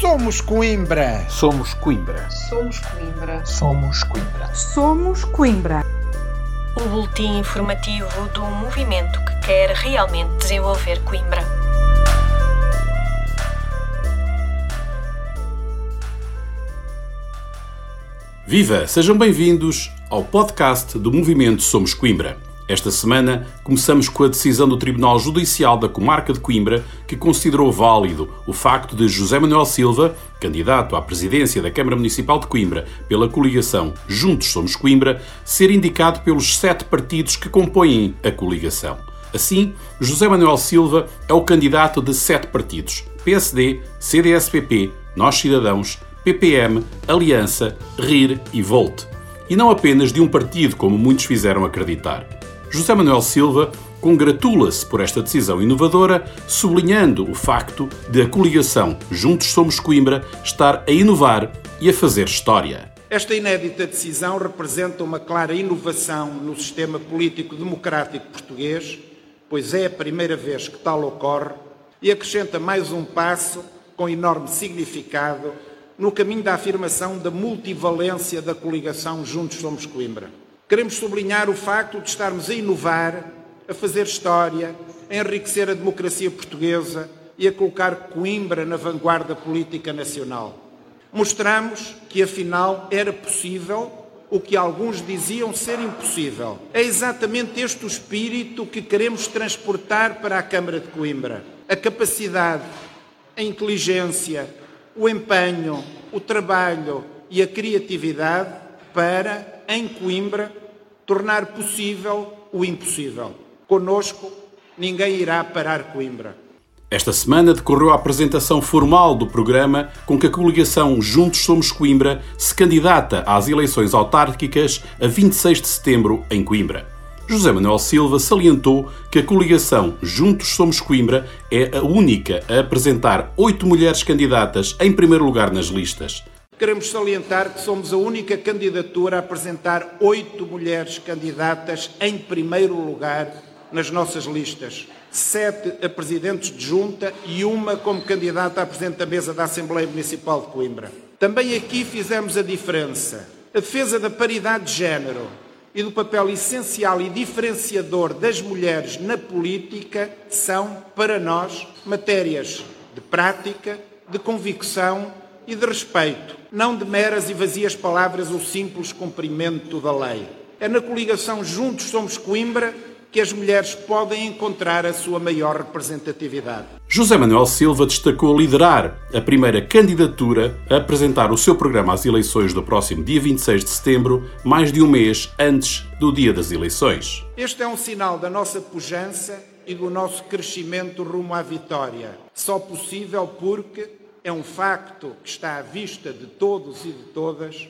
Somos Coimbra. Somos Coimbra. Somos Coimbra. Somos Coimbra. Somos Coimbra. O boletim informativo do movimento que quer realmente desenvolver Coimbra. Viva! Sejam bem-vindos ao podcast do Movimento Somos Coimbra. Esta semana começamos com a decisão do Tribunal Judicial da Comarca de Coimbra, que considerou válido o facto de José Manuel Silva, candidato à presidência da Câmara Municipal de Coimbra pela coligação Juntos Somos Coimbra, ser indicado pelos sete partidos que compõem a coligação. Assim, José Manuel Silva é o candidato de sete partidos: PSD, CDSPP, Nós Cidadãos, PPM, Aliança, RIR e Volt. E não apenas de um partido, como muitos fizeram acreditar. José Manuel Silva congratula-se por esta decisão inovadora, sublinhando o facto de a coligação Juntos Somos Coimbra estar a inovar e a fazer história. Esta inédita decisão representa uma clara inovação no sistema político democrático português, pois é a primeira vez que tal ocorre e acrescenta mais um passo com enorme significado no caminho da afirmação da multivalência da coligação Juntos Somos Coimbra. Queremos sublinhar o facto de estarmos a inovar, a fazer história, a enriquecer a democracia portuguesa e a colocar Coimbra na vanguarda política nacional. Mostramos que, afinal, era possível o que alguns diziam ser impossível. É exatamente este o espírito que queremos transportar para a Câmara de Coimbra. A capacidade, a inteligência, o empenho, o trabalho e a criatividade para em Coimbra, tornar possível o impossível. Conosco, ninguém irá parar Coimbra. Esta semana decorreu a apresentação formal do programa com que a coligação Juntos Somos Coimbra se candidata às eleições autárquicas a 26 de setembro em Coimbra. José Manuel Silva salientou que a coligação Juntos Somos Coimbra é a única a apresentar oito mulheres candidatas em primeiro lugar nas listas. Queremos salientar que somos a única candidatura a apresentar oito mulheres candidatas em primeiro lugar nas nossas listas. Sete a presidentes de junta e uma como candidata a presidente da mesa da Assembleia Municipal de Coimbra. Também aqui fizemos a diferença. A defesa da paridade de género e do papel essencial e diferenciador das mulheres na política são, para nós, matérias de prática, de convicção e de respeito, não de meras e vazias palavras ou simples cumprimento da lei. É na coligação Juntos Somos Coimbra que as mulheres podem encontrar a sua maior representatividade. José Manuel Silva destacou liderar a primeira candidatura a apresentar o seu programa às eleições do próximo dia 26 de setembro, mais de um mês antes do dia das eleições. Este é um sinal da nossa pujança e do nosso crescimento rumo à vitória. Só possível porque é um facto que está à vista de todos e de todas.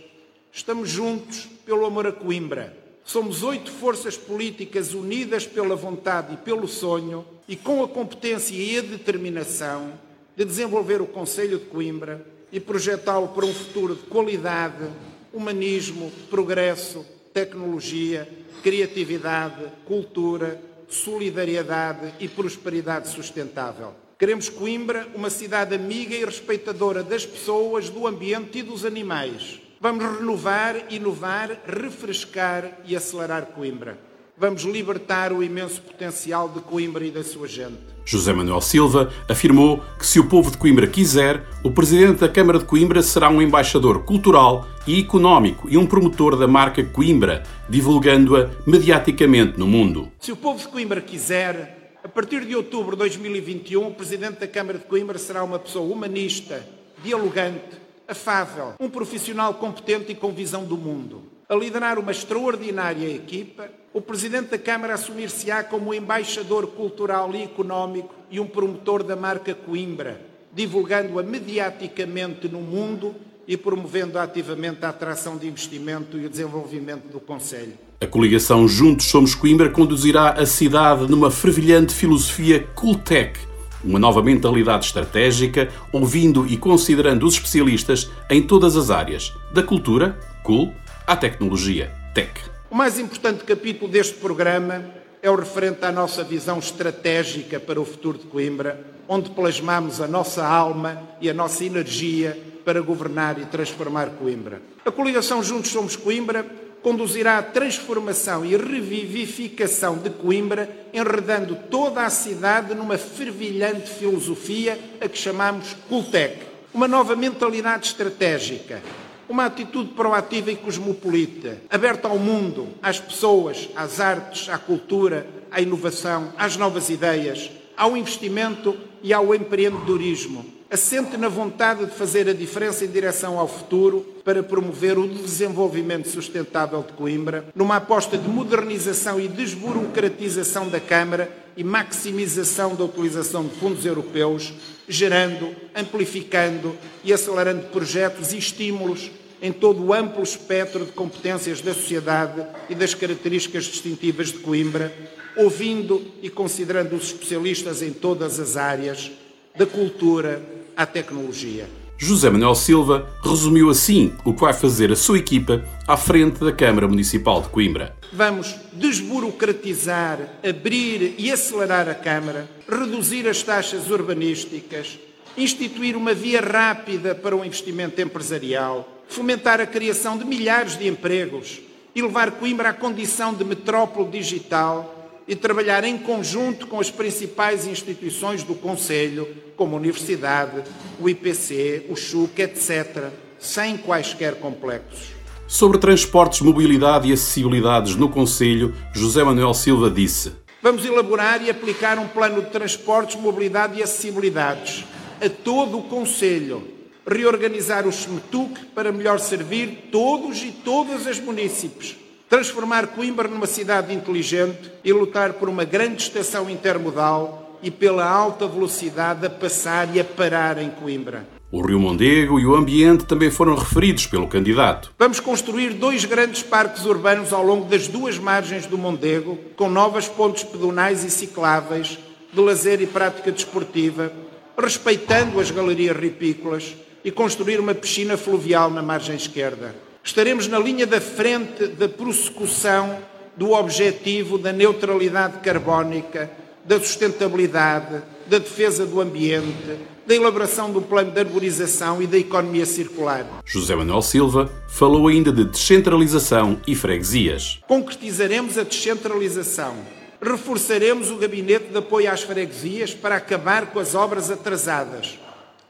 Estamos juntos pelo amor a Coimbra. Somos oito forças políticas unidas pela vontade e pelo sonho e com a competência e a determinação de desenvolver o Conselho de Coimbra e projetá-lo para um futuro de qualidade, humanismo, progresso, tecnologia, criatividade, cultura, solidariedade e prosperidade sustentável. Queremos Coimbra uma cidade amiga e respeitadora das pessoas, do ambiente e dos animais. Vamos renovar, inovar, refrescar e acelerar Coimbra. Vamos libertar o imenso potencial de Coimbra e da sua gente. José Manuel Silva afirmou que se o povo de Coimbra quiser, o presidente da Câmara de Coimbra será um embaixador cultural e económico e um promotor da marca Coimbra, divulgando-a mediaticamente no mundo. Se o povo de Coimbra quiser, partir de outubro de 2021, o Presidente da Câmara de Coimbra será uma pessoa humanista, dialogante, afável, um profissional competente e com visão do mundo. A liderar uma extraordinária equipa, o Presidente da Câmara assumir-se-á como embaixador cultural e económico e um promotor da marca Coimbra, divulgando-a mediaticamente no mundo e promovendo ativamente a atração de investimento e o desenvolvimento do Conselho. A coligação Juntos Somos Coimbra conduzirá a cidade numa fervilhante filosofia Cooltech, uma nova mentalidade estratégica, ouvindo e considerando os especialistas em todas as áreas, da cultura, cool, à tecnologia, tech. O mais importante capítulo deste programa é o referente à nossa visão estratégica para o futuro de Coimbra, onde plasmamos a nossa alma e a nossa energia para governar e transformar Coimbra. A coligação Juntos Somos Coimbra conduzirá à transformação e revivificação de Coimbra, enredando toda a cidade numa fervilhante filosofia a que chamamos Cultec. Uma nova mentalidade estratégica, uma atitude proativa e cosmopolita, aberta ao mundo, às pessoas, às artes, à cultura, à inovação, às novas ideias, ao investimento e ao empreendedorismo, assente na vontade de fazer a diferença em direção ao futuro para promover o desenvolvimento sustentável de Coimbra, numa aposta de modernização e desburocratização da Câmara e maximização da utilização de fundos europeus, gerando, amplificando e acelerando projetos e estímulos em todo o amplo espectro de competências da sociedade e das características distintivas de Coimbra, ouvindo e considerando os especialistas em todas as áreas, da cultura à tecnologia. José Manuel Silva resumiu assim o que vai fazer a sua equipa à frente da Câmara Municipal de Coimbra. Vamos desburocratizar, abrir e acelerar a Câmara, reduzir as taxas urbanísticas, instituir uma via rápida para o investimento empresarial, fomentar a criação de milhares de empregos e levar Coimbra à condição de metrópole digital e trabalhar em conjunto com as principais instituições do Conselho, como a Universidade, o IPC, o CHUC, etc., sem quaisquer complexos. Sobre transportes, mobilidade e acessibilidades no Conselho, José Manuel Silva disse: Vamos elaborar e aplicar um plano de transportes, mobilidade e acessibilidades a todo o Conselho, reorganizar o SMETUC para melhor servir todos e todas as munícipes, transformar Coimbra numa cidade inteligente e lutar por uma grande estação intermodal e pela alta velocidade a passar e a parar em Coimbra. O Rio Mondego e o ambiente também foram referidos pelo candidato. Vamos construir dois grandes parques urbanos ao longo das duas margens do Mondego, com novas pontes pedonais e cicláveis, de lazer e prática desportiva, respeitando as galerias ripícolas e construir uma piscina fluvial na margem esquerda. Estaremos na linha da frente da prossecução do objetivo da neutralidade carbónica, da sustentabilidade, da defesa do ambiente, da elaboração do plano de arborização e da economia circular. José Manuel Silva falou ainda de descentralização e freguesias. Concretizaremos a descentralização. Reforçaremos o gabinete de apoio às freguesias para acabar com as obras atrasadas.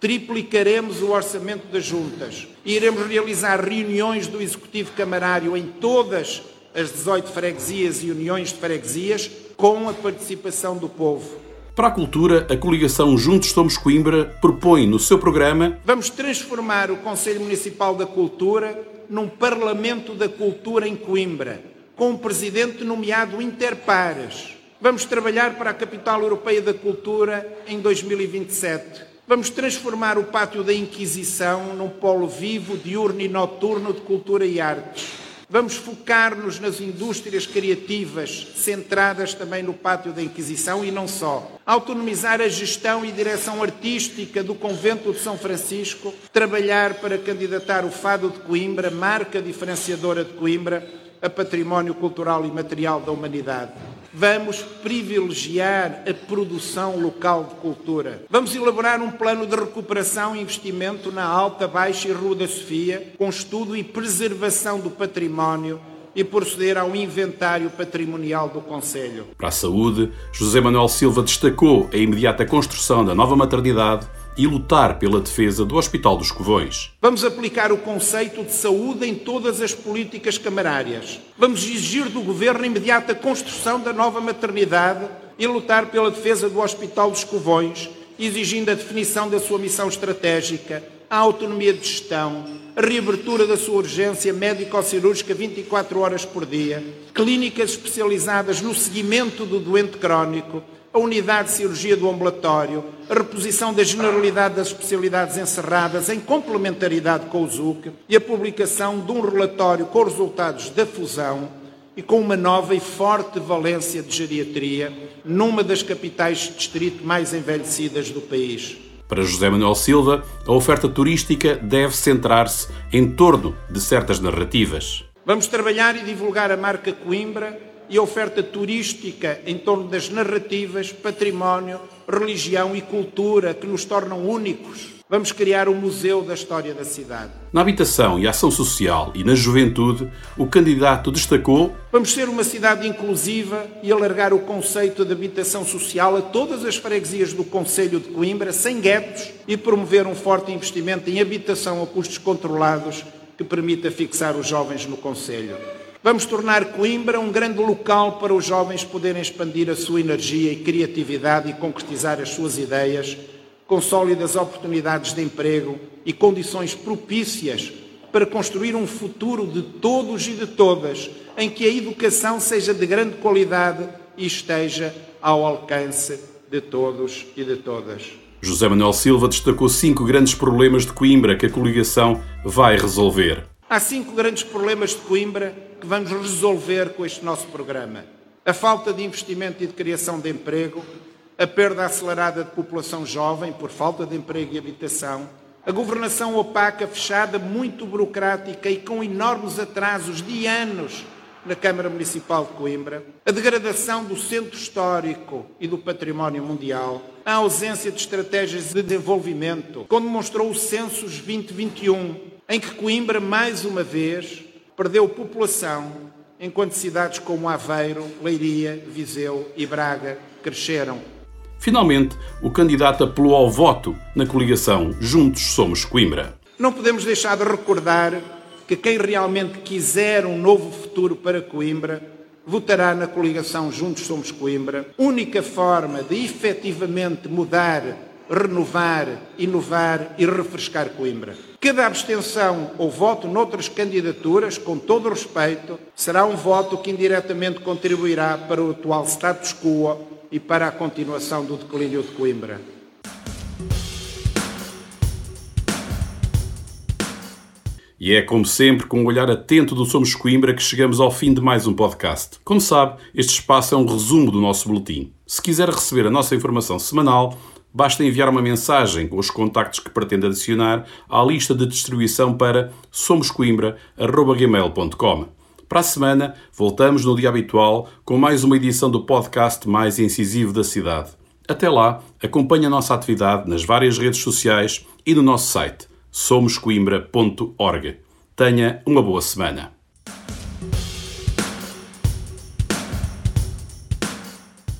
Triplicaremos o orçamento das juntas. E iremos realizar reuniões do Executivo Camarário em todas as 18 freguesias e uniões de freguesias com a participação do povo. Para a cultura, a coligação Juntos Somos Coimbra propõe no seu programa Vamos transformar o Conselho Municipal da Cultura num Parlamento da Cultura em Coimbra, com um presidente nomeado interpares. Vamos trabalhar para a Capital Europeia da Cultura em 2027. Vamos transformar o Pátio da Inquisição num polo vivo, diurno e noturno de cultura e artes. Vamos focar-nos nas indústrias criativas, centradas também no pátio da Inquisição e não só. Autonomizar a gestão e direção artística do Convento de São Francisco, trabalhar para candidatar o Fado de Coimbra, marca diferenciadora de Coimbra, a património cultural e material da humanidade. Vamos privilegiar a produção local de cultura. Vamos elaborar um plano de recuperação e investimento na Alta, Baixa e Rua da Sofia, com estudo e preservação do património e proceder ao inventário patrimonial do Conselho. Para a saúde, José Manuel Silva destacou a imediata construção da nova maternidade e lutar pela defesa do Hospital dos Covões. Vamos aplicar o conceito de saúde em todas as políticas camarárias. Vamos exigir do Governo a imediata construção da nova maternidade e lutar pela defesa do Hospital dos Covões, exigindo a definição da sua missão estratégica, a autonomia de gestão, a reabertura da sua urgência médico-cirúrgica 24 horas por dia, clínicas especializadas no seguimento do doente crónico, a unidade de cirurgia do ambulatório, a reposição da generalidade das especialidades encerradas em complementaridade com o ZUC e a publicação de um relatório com os resultados da fusão e com uma nova e forte valência de geriatria numa das capitais de distrito mais envelhecidas do país. Para José Manuel Silva, a oferta turística deve centrar-se em torno de certas narrativas. Vamos trabalhar e divulgar a marca Coimbra e a oferta turística em torno das narrativas, património, religião e cultura que nos tornam únicos. Vamos criar um museu da história da cidade. Na habitação e ação social e na juventude, o candidato destacou: Vamos ser uma cidade inclusiva e alargar o conceito de habitação social a todas as freguesias do Conselho de Coimbra, sem guetos, e promover um forte investimento em habitação a custos controlados que permita fixar os jovens no Conselho. Vamos tornar Coimbra um grande local para os jovens poderem expandir a sua energia e criatividade e concretizar as suas ideias, com sólidas oportunidades de emprego e condições propícias para construir um futuro de todos e de todas, em que a educação seja de grande qualidade e esteja ao alcance de todos e de todas. José Manuel Silva destacou cinco grandes problemas de Coimbra que a coligação vai resolver. Há cinco grandes problemas de Coimbra que vamos resolver com este nosso programa. A falta de investimento e de criação de emprego, a perda acelerada de população jovem por falta de emprego e habitação, a governação opaca, fechada, muito burocrática e com enormes atrasos de anos na Câmara Municipal de Coimbra, a degradação do centro histórico e do património mundial, a ausência de estratégias de desenvolvimento, como demonstrou o Census 2021, em que Coimbra, mais uma vez, perdeu população, enquanto cidades como Aveiro, Leiria, Viseu e Braga cresceram. Finalmente, o candidato apelou ao voto na coligação Juntos Somos Coimbra. Não podemos deixar de recordar que quem realmente quiser um novo futuro para Coimbra votará na coligação Juntos Somos Coimbra, única forma de efetivamente mudar renovar, inovar e refrescar Coimbra. Cada abstenção ou voto noutras candidaturas, com todo o respeito, será um voto que indiretamente contribuirá para o atual status quo e para a continuação do declínio de Coimbra. E é como sempre, com um olhar atento do Somos Coimbra, que chegamos ao fim de mais um podcast. Como sabe, este espaço é um resumo do nosso boletim. Se quiser receber a nossa informação semanal, basta enviar uma mensagem com os contactos que pretende adicionar à lista de distribuição para somoscoimbra.gmail.com. Para a semana, voltamos no dia habitual com mais uma edição do podcast mais incisivo da cidade. Até lá, acompanhe a nossa atividade nas várias redes sociais e no nosso site somoscoimbra.org. Tenha uma boa semana.